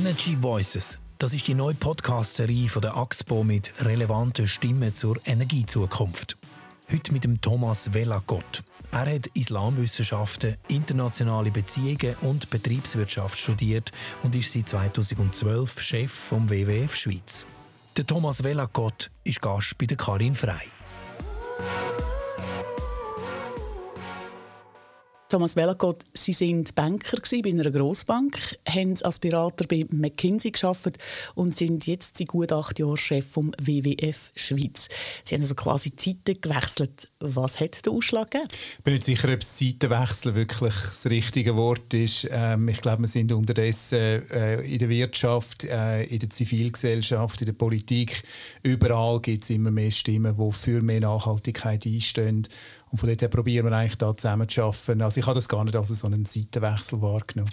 Energy Voices. Das ist die neue Podcast-Serie von der AXPO mit relevanten Stimmen zur Energiezukunft. Heute mit dem Thomas Vellagott. Er hat Islamwissenschaften, internationale Beziehungen und Betriebswirtschaft studiert und ist seit 2012 Chef vom WWF Schweiz. Der Thomas Vellagott ist Gast bei der Karin Frei. Thomas Wellacott, Sie sind Banker bei einer Grossbank, haben als Berater bei McKinsey geschafft und sind jetzt seit gut acht Jahren Chef vom WWF Schweiz. Sie haben also quasi Zeiten gewechselt. Was hat den Ausschlag gegeben? Ich bin nicht sicher, ob das Zeitenwechsel wirklich das richtige Wort ist. Ähm, ich glaube, wir sind unterdessen äh, in der Wirtschaft, äh, in der Zivilgesellschaft, in der Politik, überall gibt es immer mehr Stimmen, die für mehr Nachhaltigkeit einstehen. Und von dort her probieren wir eigentlich da zusammen zu arbeiten. Also ich habe das gar nicht als so einen Seitenwechsel wahrgenommen.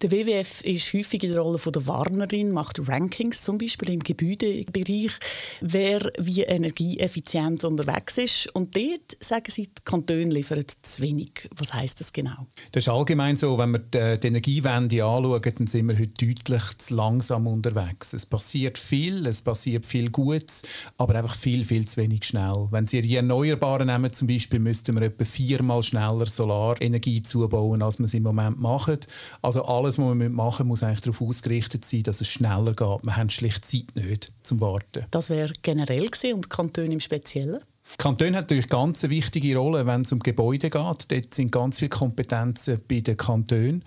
Der WWF ist häufig in der Rolle von der Warnerin, macht Rankings zum Beispiel im Gebäudebereich, wer wie energieeffizient unterwegs ist. Und dort sagen sie, die Kantone liefern zu wenig. Was heißt das genau? Das ist allgemein so, wenn wir die Energiewende anschauen, dann sind wir heute deutlich zu langsam unterwegs. Es passiert viel, es passiert viel Gutes, aber einfach viel, viel zu wenig schnell. Wenn Sie die Erneuerbaren nehmen, zum Beispiel, müssten wir etwa viermal schneller Solarenergie zubauen, als wir es im Moment machen. Also alles, was wir machen muss eigentlich darauf ausgerichtet sein, dass es schneller geht. Wir haben schlicht Zeit nicht zum Warten. Das wäre generell gewesen und Kanton im Speziellen? Kanton hat natürlich ganz eine wichtige Rolle, wenn es um Gebäude geht. Dort sind ganz viele Kompetenzen bei den Kantonen.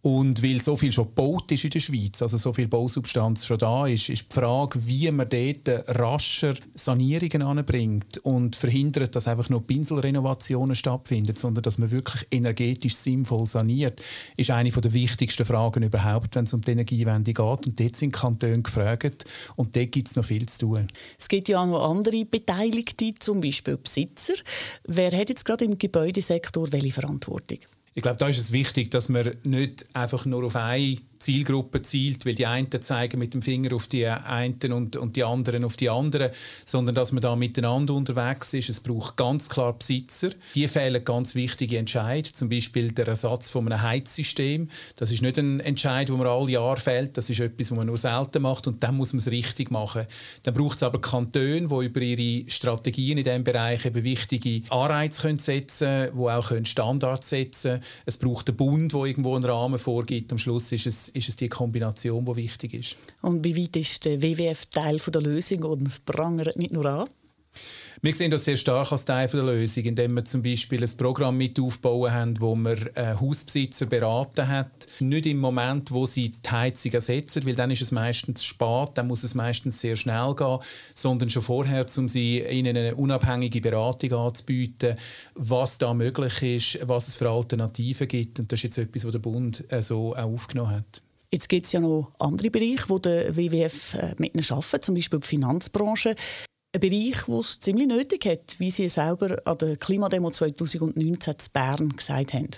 Und weil so viel schon gebaut ist in der Schweiz, also so viel Bausubstanz schon da ist, ist die Frage, wie man dort rascher Sanierungen anbringt und verhindert, dass einfach nur Pinselrenovationen stattfinden, sondern dass man wirklich energetisch sinnvoll saniert, ist eine der wichtigsten Fragen überhaupt, wenn es um die Energiewende geht. Und dort sind Kantone gefragt und dort gibt es noch viel zu tun. Es gibt ja auch noch andere Beteiligte, zum Beispiel Besitzer. Wer hat jetzt gerade im Gebäudesektor welche Verantwortung? Ich glaube, da ist es wichtig, dass man nicht einfach nur auf eine Zielgruppe zielt, weil die einen zeigen mit dem Finger auf die einen und, und die anderen auf die anderen, sondern dass man da miteinander unterwegs ist. Es braucht ganz klar Besitzer. Die fehlen ganz wichtige Entscheidungen, zum Beispiel der Ersatz von einem Heizsystem. Das ist nicht ein Entscheid, wo man alle Jahre fällt. Das ist etwas, was man nur selten macht und dann muss man es richtig machen. Dann braucht es aber Kantone, die über ihre Strategien in diesem Bereich eben wichtige Anreize können setzen können, die auch Standards setzen können. Es braucht einen Bund, der irgendwo einen Rahmen vorgibt. Am Schluss ist es ist es die Kombination, die wichtig ist. Und wie weit ist der WWF Teil der Lösung und prangert nicht nur an? Wir sehen das sehr stark als Teil der Lösung, indem wir zum Beispiel ein Programm mit aufbauen haben, wo wir äh, Hausbesitzer beraten hat. Nicht im Moment, wo sie die Heizung ersetzen, weil dann ist es meistens spät, dann muss es meistens sehr schnell gehen, sondern schon vorher, um sie ihnen eine unabhängige Beratung anzubieten, was da möglich ist, was es für Alternativen gibt. Und das ist jetzt etwas, was der Bund äh, so auch aufgenommen hat. Jetzt gibt es ja noch andere Bereiche, wo der WWF äh, mit ihnen arbeitet, zum Beispiel die Finanzbranche. Ein Bereich, der es ziemlich nötig hat, wie Sie selber an der Klimademo 2019 in Bern gesagt haben.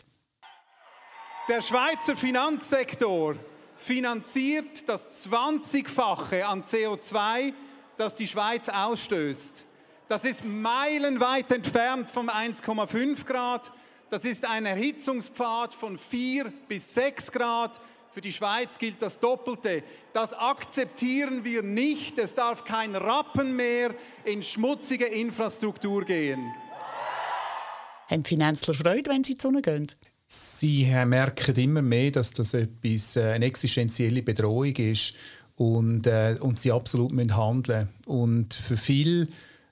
Der Schweizer Finanzsektor finanziert das 20-fache an CO2, das die Schweiz ausstößt. Das ist meilenweit entfernt vom 1,5 Grad. Das ist ein Erhitzungspfad von 4 bis 6 Grad. Für die Schweiz gilt das Doppelte. Das akzeptieren wir nicht. Es darf kein Rappen mehr in schmutzige Infrastruktur gehen. Haben Finanzler Freude, wenn sie zu Sonne gehen? Sie merken immer mehr, dass das etwas, äh, eine existenzielle Bedrohung ist und, äh, und sie absolut müssen handeln Und für viele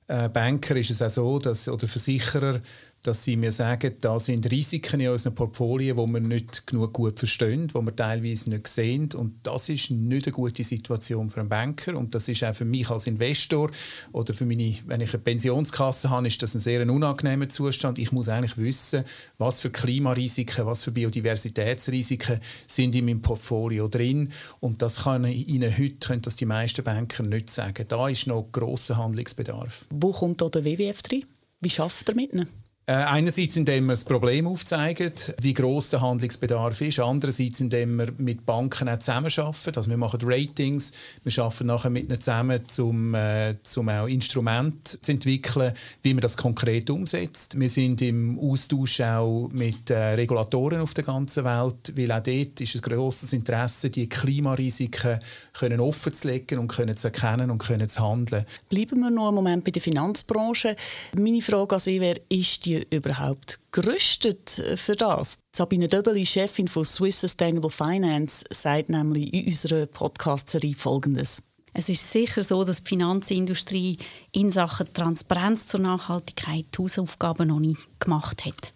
äh, Banker ist es auch so, dass, oder Versicherer, dass sie mir sagen, da sind Risiken in unseren Portfolien, die wir nicht genug gut verstehen, die wir teilweise nicht sehen. Und das ist nicht eine gute Situation für einen Banker. Und das ist auch für mich als Investor oder für meine, wenn ich eine Pensionskasse habe, ist das ein sehr unangenehmer Zustand. Ich muss eigentlich wissen, was für Klimarisiken, was für Biodiversitätsrisiken sind in meinem Portfolio drin. Und das kann Ihnen heute, können das die meisten Banker nicht sagen. Da ist noch grosser Handlungsbedarf. Wo kommt da der WWF drin? Wie schafft er mit ihnen? Äh, einerseits, indem wir das Problem aufzeigen, wie groß der Handlungsbedarf ist. Andererseits, indem wir mit Banken auch zusammenarbeiten. Also wir machen Ratings, wir arbeiten nachher mit ihnen zusammen, um, äh, um auch Instrumente zu entwickeln, wie man das konkret umsetzt. Wir sind im Austausch auch mit äh, Regulatoren auf der ganzen Welt, weil auch dort ist ein grosses Interesse, die Klimarisiken können offen zu legen und können zu erkennen und können zu handeln. Bleiben wir noch einen Moment bei der Finanzbranche. Meine Frage an Sie wäre, ist die die überhaupt gerüstet für das? Sabine Döbeli, Chefin von Swiss Sustainable Finance, sagt nämlich in unserer Podcast-Serie Folgendes. Es ist sicher so, dass die Finanzindustrie in Sachen Transparenz zur Nachhaltigkeit die Hausaufgaben noch nicht gemacht hat.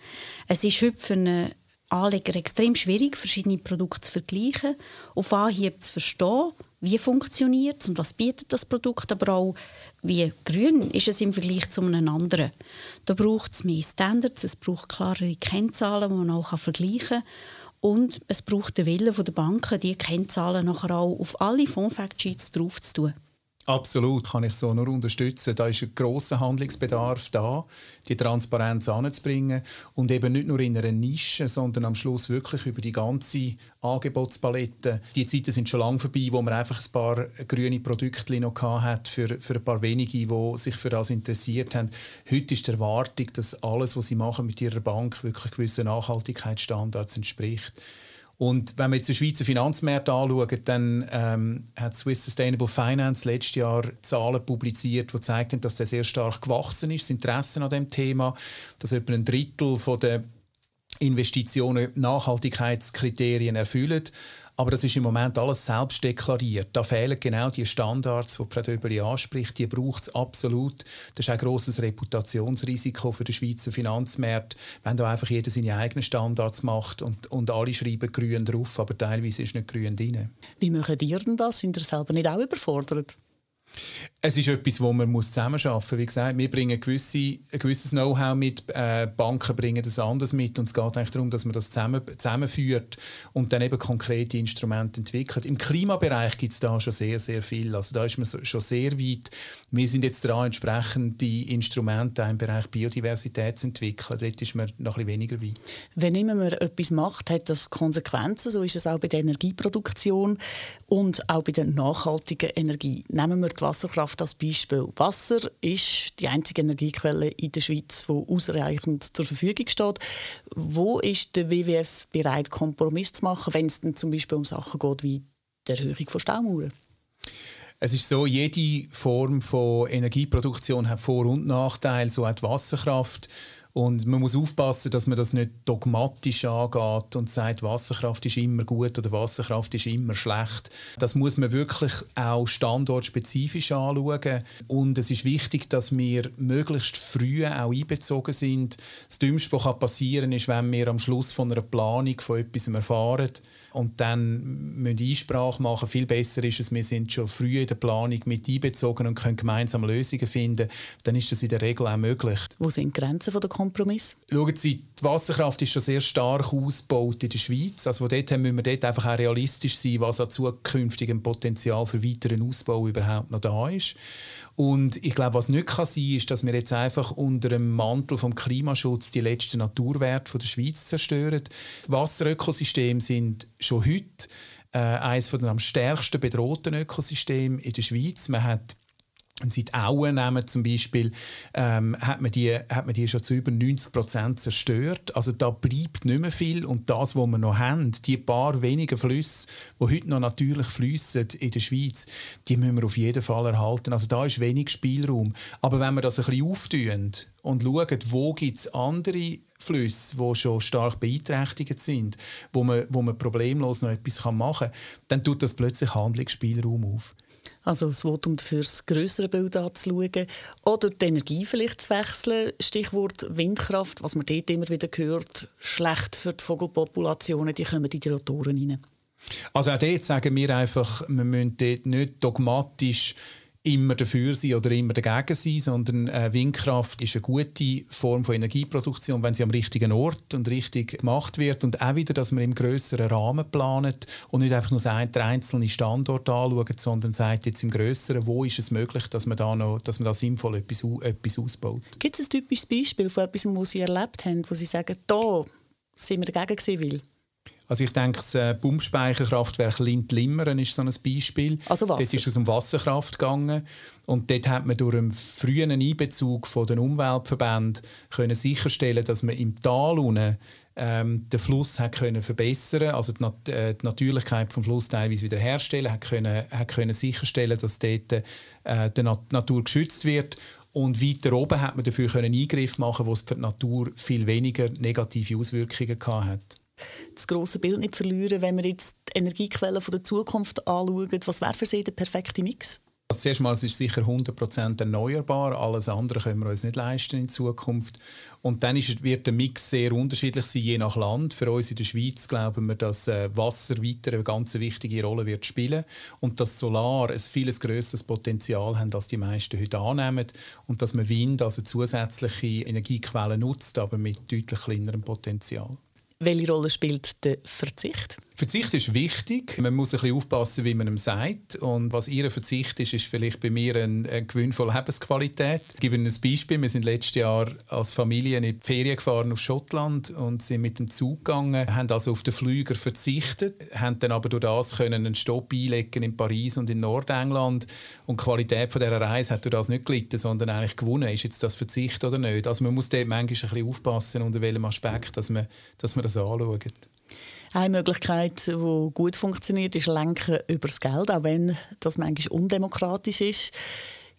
Es ist heute für einen Anleger extrem schwierig, verschiedene Produkte zu vergleichen, auf Anhieb zu verstehen, wie funktioniert es und was bietet das Produkt, aber auch wie grün ist es im Vergleich zu einem anderen. Da braucht es mehr Standards, es braucht klarere Kennzahlen, die man auch vergleichen kann. Und es braucht den Willen der Banken, diese Kennzahlen nachher auch auf alle Fonds-Factsheets drauf zu tun. Absolut, kann ich so nur unterstützen. Da ist ein grosser Handlungsbedarf da, die Transparenz anzubringen und eben nicht nur in einer Nische, sondern am Schluss wirklich über die ganze Angebotspalette. Die Zeiten sind schon lange vorbei, wo man einfach ein paar grüne Produkte noch hat für, für ein paar wenige, die sich für das interessiert haben. Heute ist die Erwartung, dass alles, was sie machen mit ihrer Bank, wirklich gewissen Nachhaltigkeitsstandards entspricht. Und wenn wir jetzt den Schweizer Finanzmarkt anschauen, dann ähm, hat Swiss Sustainable Finance letztes Jahr Zahlen publiziert, die zeigen, dass der sehr stark gewachsen ist, das Interesse an dem Thema, dass etwa ein Drittel der Investitionen Nachhaltigkeitskriterien erfüllen. Aber das ist im Moment alles selbst deklariert. Da fehlen genau die Standards, die Frau Döbeli anspricht. Die braucht es absolut. Das ist ein grosses Reputationsrisiko für den Schweizer Finanzmarkt, wenn da einfach jeder seine eigenen Standards macht und, und alle schreiben grün drauf, aber teilweise ist nicht grün drin. Wie machen ihr denn das? Sind ihr selber nicht auch überfordert? Es ist etwas, wo man zusammenarbeiten muss. Wie gesagt, wir bringen gewisse, ein gewisses Know-how mit, äh, Banken bringen das anders mit und es geht eigentlich darum, dass man das zusammen, zusammenführt und dann eben konkrete Instrumente entwickelt. Im Klimabereich gibt es da schon sehr, sehr viel. Also da ist man schon sehr weit. Wir sind jetzt daran, entsprechend die Instrumente im Bereich Biodiversität zu entwickeln. Dort ist man noch ein weniger weit. Wenn man etwas macht, hat das Konsequenzen. So ist es auch bei der Energieproduktion und auch bei der nachhaltigen Energie. Nehmen wir die Wasserkraft als Beispiel. Wasser ist die einzige Energiequelle in der Schweiz, die ausreichend zur Verfügung steht. Wo ist der WWF bereit, Kompromiss zu machen, wenn es zum Beispiel um Sachen geht wie die Erhöhung von Staumauern? Es ist so, jede Form von Energieproduktion hat Vor- und Nachteile, so hat Wasserkraft. Und man muss aufpassen, dass man das nicht dogmatisch angeht und sagt, Wasserkraft ist immer gut oder Wasserkraft ist immer schlecht. Das muss man wirklich auch standortspezifisch anschauen. Und es ist wichtig, dass wir möglichst früh auch einbezogen sind. Das Dümmste, was passieren kann, ist, wenn wir am Schluss von einer Planung von etwas erfahren und dann müssen Einsprache machen. Viel besser ist es, wir sind schon früh in der Planung mit einbezogen und können gemeinsam Lösungen finden. Dann ist das in der Regel auch möglich. Wo sind die Grenzen der Kompromiss? Schauen Sie, die Wasserkraft ist schon sehr stark ausgebaut in der Schweiz. Also dort müssen wir dort einfach auch realistisch sein, was an zukünftigem Potenzial für weiteren Ausbau überhaupt noch da ist. Und ich glaube, was nicht kann sein ist, dass wir jetzt einfach unter dem Mantel vom Klimaschutz die letzten Naturwerte von der Schweiz zerstören. Wasserökosysteme sind schon heute äh, eines der am stärksten bedrohten Ökosysteme in der Schweiz. Man hat und seit Auen nehmen zum Beispiel, ähm, hat, man die, hat man die schon zu über 90 Prozent zerstört. Also da bleibt nicht mehr viel. Und das, was wir noch haben, die paar wenigen Flüsse, die heute noch natürlich fließen in der Schweiz, die müssen wir auf jeden Fall erhalten. Also da ist wenig Spielraum. Aber wenn wir das ein bisschen auftun und schauen, wo gibt es andere Flüsse, die schon stark beeinträchtigt sind, wo man, wo man problemlos noch etwas machen kann, dann tut das plötzlich Handlungsspielraum auf. Also das Votum für das grössere Bild anzuschauen. Oder die Energie vielleicht zu wechseln. Stichwort Windkraft, was man dort immer wieder hört. Schlecht für die Vogelpopulationen, die kommen in die Rotoren rein. Also auch dort sagen wir einfach, wir müssen dort nicht dogmatisch immer dafür sein oder immer dagegen sein, sondern äh, Windkraft ist eine gute Form von Energieproduktion, wenn sie am richtigen Ort und richtig gemacht wird und auch wieder, dass man im größeren Rahmen planet und nicht einfach nur einen einzelnen Standort anschaut, sondern sagt jetzt im größeren, wo ist es möglich, dass man da noch, dass man da sinnvoll etwas, etwas ausbaut. Gibt es ein typisches Beispiel von etwas, was Sie erlebt haben, wo Sie sagen, da sind wir dagegen gewesen, will? Also ich denke, das äh, Pumpspeicherkraftwerk Lind-Limmeren ist so ein Beispiel. Also Wasser. Dort ist es um Wasserkraft gegangen und dort hat man durch einen frühen Einbezug von den Umweltverbänden können sicherstellen, dass man im Tal unten ähm, den Fluss hat können verbessern, also die, Nat äh, die Natürlichkeit vom Fluss teilweise wiederherstellen, hat können, hat können sicherstellen, dass dort äh, die Nat Natur geschützt wird und weiter oben hat man dafür können Eingriff machen, wo es für die Natur viel weniger negative Auswirkungen gehabt hat das große Bild nicht verlieren, wenn wir jetzt die Energiequellen der Zukunft anschauen. Was wäre für Sie der perfekte Mix? Also zuerst mal, es ist sicher 100% erneuerbar. Alles andere können wir uns nicht leisten in Zukunft. Und dann ist, wird der Mix sehr unterschiedlich sein, je nach Land. Für uns in der Schweiz glauben wir, dass äh, Wasser weiter eine ganz wichtige Rolle wird spielen und dass Solar ein viel grösseres Potenzial hat, als die meisten heute annehmen. Und dass man Wind, also zusätzliche Energiequellen nutzt, aber mit deutlich kleinerem Potenzial. Welche Rolle spielt der Verzicht? Verzicht ist wichtig. Man muss ein bisschen aufpassen, wie man ihm sagt. Und was ihr Verzicht ist, ist vielleicht bei mir ein, ein Gewinn von Lebensqualität. Ich gebe Ihnen ein Beispiel. Wir sind letztes Jahr als Familie in die Ferien gefahren auf Schottland und sind mit dem Zug gegangen, haben also auf den Flüger verzichtet, haben dann aber durch das können einen Stopp einlegen in Paris und in Nordengland. Und die Qualität von dieser Reise hat durch das nicht gelitten, sondern eigentlich gewonnen. Ist jetzt das Verzicht oder nicht? Also man muss dort manchmal ein bisschen aufpassen, unter welchem Aspekt dass man, dass man das anschaut. Eine Möglichkeit, die gut funktioniert, ist Lenken über das Geld, auch wenn das manchmal undemokratisch ist.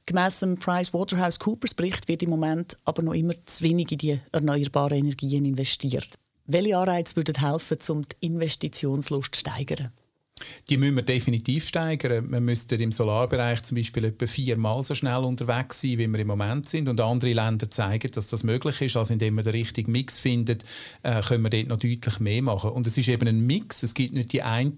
Gemäss dem PricewaterhouseCoopers Bericht wird im Moment aber noch immer zu wenig in die erneuerbaren Energien investiert. Welche Anreize würden helfen, um die Investitionslust zu steigern? Die müssen wir definitiv steigern. Wir müssten im Solarbereich zum Beispiel etwa viermal so schnell unterwegs sein, wie wir im Moment sind. Und andere Länder zeigen, dass das möglich ist. Also indem man den richtigen Mix findet, äh, können wir dort noch deutlich mehr machen. Und es ist eben ein Mix. Es gibt nicht die eine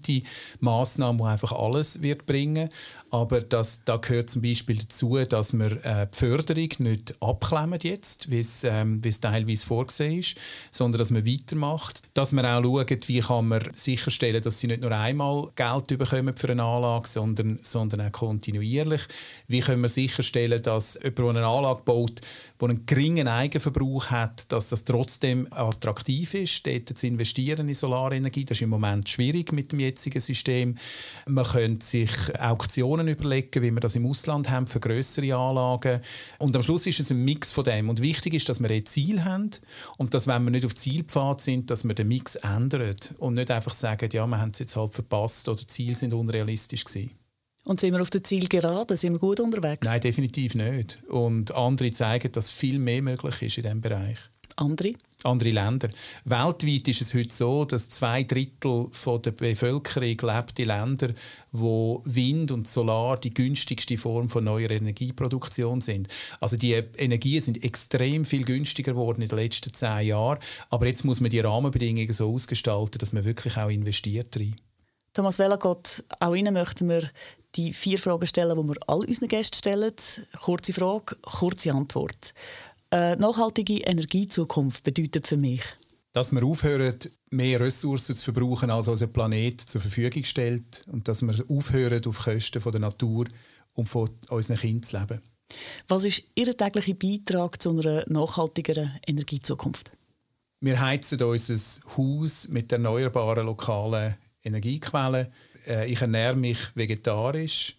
Maßnahme, die einfach alles wird bringen. Aber das, da gehört zum Beispiel dazu, dass wir äh, die Förderung nicht abklemmen jetzt, wie es, ähm, es teilweise vorgesehen ist, sondern dass man weitermacht. Dass man auch schaut, wie kann man sicherstellen, dass sie nicht nur einmal Geld bekommen für eine Anlage, sondern, sondern auch kontinuierlich. Wie können wir sicherstellen, dass jemand, der eine Anlage baut, die einen geringen Eigenverbrauch hat, dass das trotzdem attraktiv ist, dort zu investieren in Solarenergie. Das ist im Moment schwierig mit dem jetzigen System. Man könnte sich Auktionen überlegen, wie wir das im Ausland haben für größere Anlagen. Und am Schluss ist es ein Mix von dem. Und wichtig ist, dass wir ein Ziel haben und dass, wenn wir nicht auf Zielpfad sind, dass wir den Mix ändern und nicht einfach sagen, ja, wir haben es jetzt halt verpasst oder die Ziele sind unrealistisch gewesen. Und sind wir auf dem Ziel gerade? Sind wir gut unterwegs? Nein, definitiv nicht. Und andere zeigen, dass viel mehr möglich ist in diesem Bereich. Andere? Andere Länder. Weltweit ist es heute so, dass zwei Drittel von der Bevölkerung lebt in Ländern, wo Wind und Solar die günstigste Form von neuer Energieproduktion sind. Also die Energien sind extrem viel günstiger geworden in den letzten zehn Jahren. Aber jetzt muss man die Rahmenbedingungen so ausgestalten, dass man wirklich auch investiert rein. Thomas Wellagott, auch Ihnen möchten wir die vier Fragen stellen, die wir all unseren Gästen stellen. Kurze Frage, kurze Antwort. Eine nachhaltige Energiezukunft bedeutet für mich? Dass wir aufhören, mehr Ressourcen zu verbrauchen, als unser Planet zur Verfügung stellt. Und dass wir aufhören, auf Kosten von der Natur und von unseren Kindern zu leben. Was ist Ihr täglicher Beitrag zu einer nachhaltigeren Energiezukunft? Wir heizen unser Haus mit erneuerbaren lokalen Energiequellen. Äh, ich ernähre mich vegetarisch.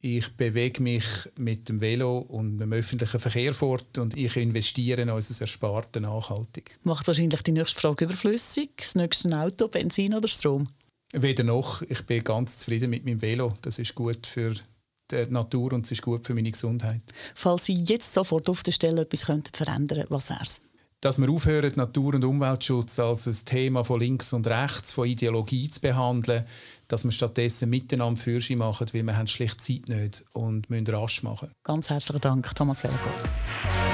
Ich bewege mich mit dem Velo und dem öffentlichen Verkehr fort und ich investiere in unser Ersparten nachhaltig. Macht wahrscheinlich die nächste Frage überflüssig. Das nächste Auto, Benzin oder Strom? Weder noch. Ich bin ganz zufrieden mit meinem Velo. Das ist gut für die Natur und es ist gut für meine Gesundheit. Falls Sie jetzt sofort auf der Stelle etwas verändern könnten, was wäre es? Dass wir aufhören, Natur- und Umweltschutz als ein Thema von links und rechts, von Ideologie zu behandeln, dass wir stattdessen miteinander Fürsche machen, weil wir haben schlicht Zeit nicht und müssen rasch machen. Ganz herzlichen Dank, Thomas Felgott.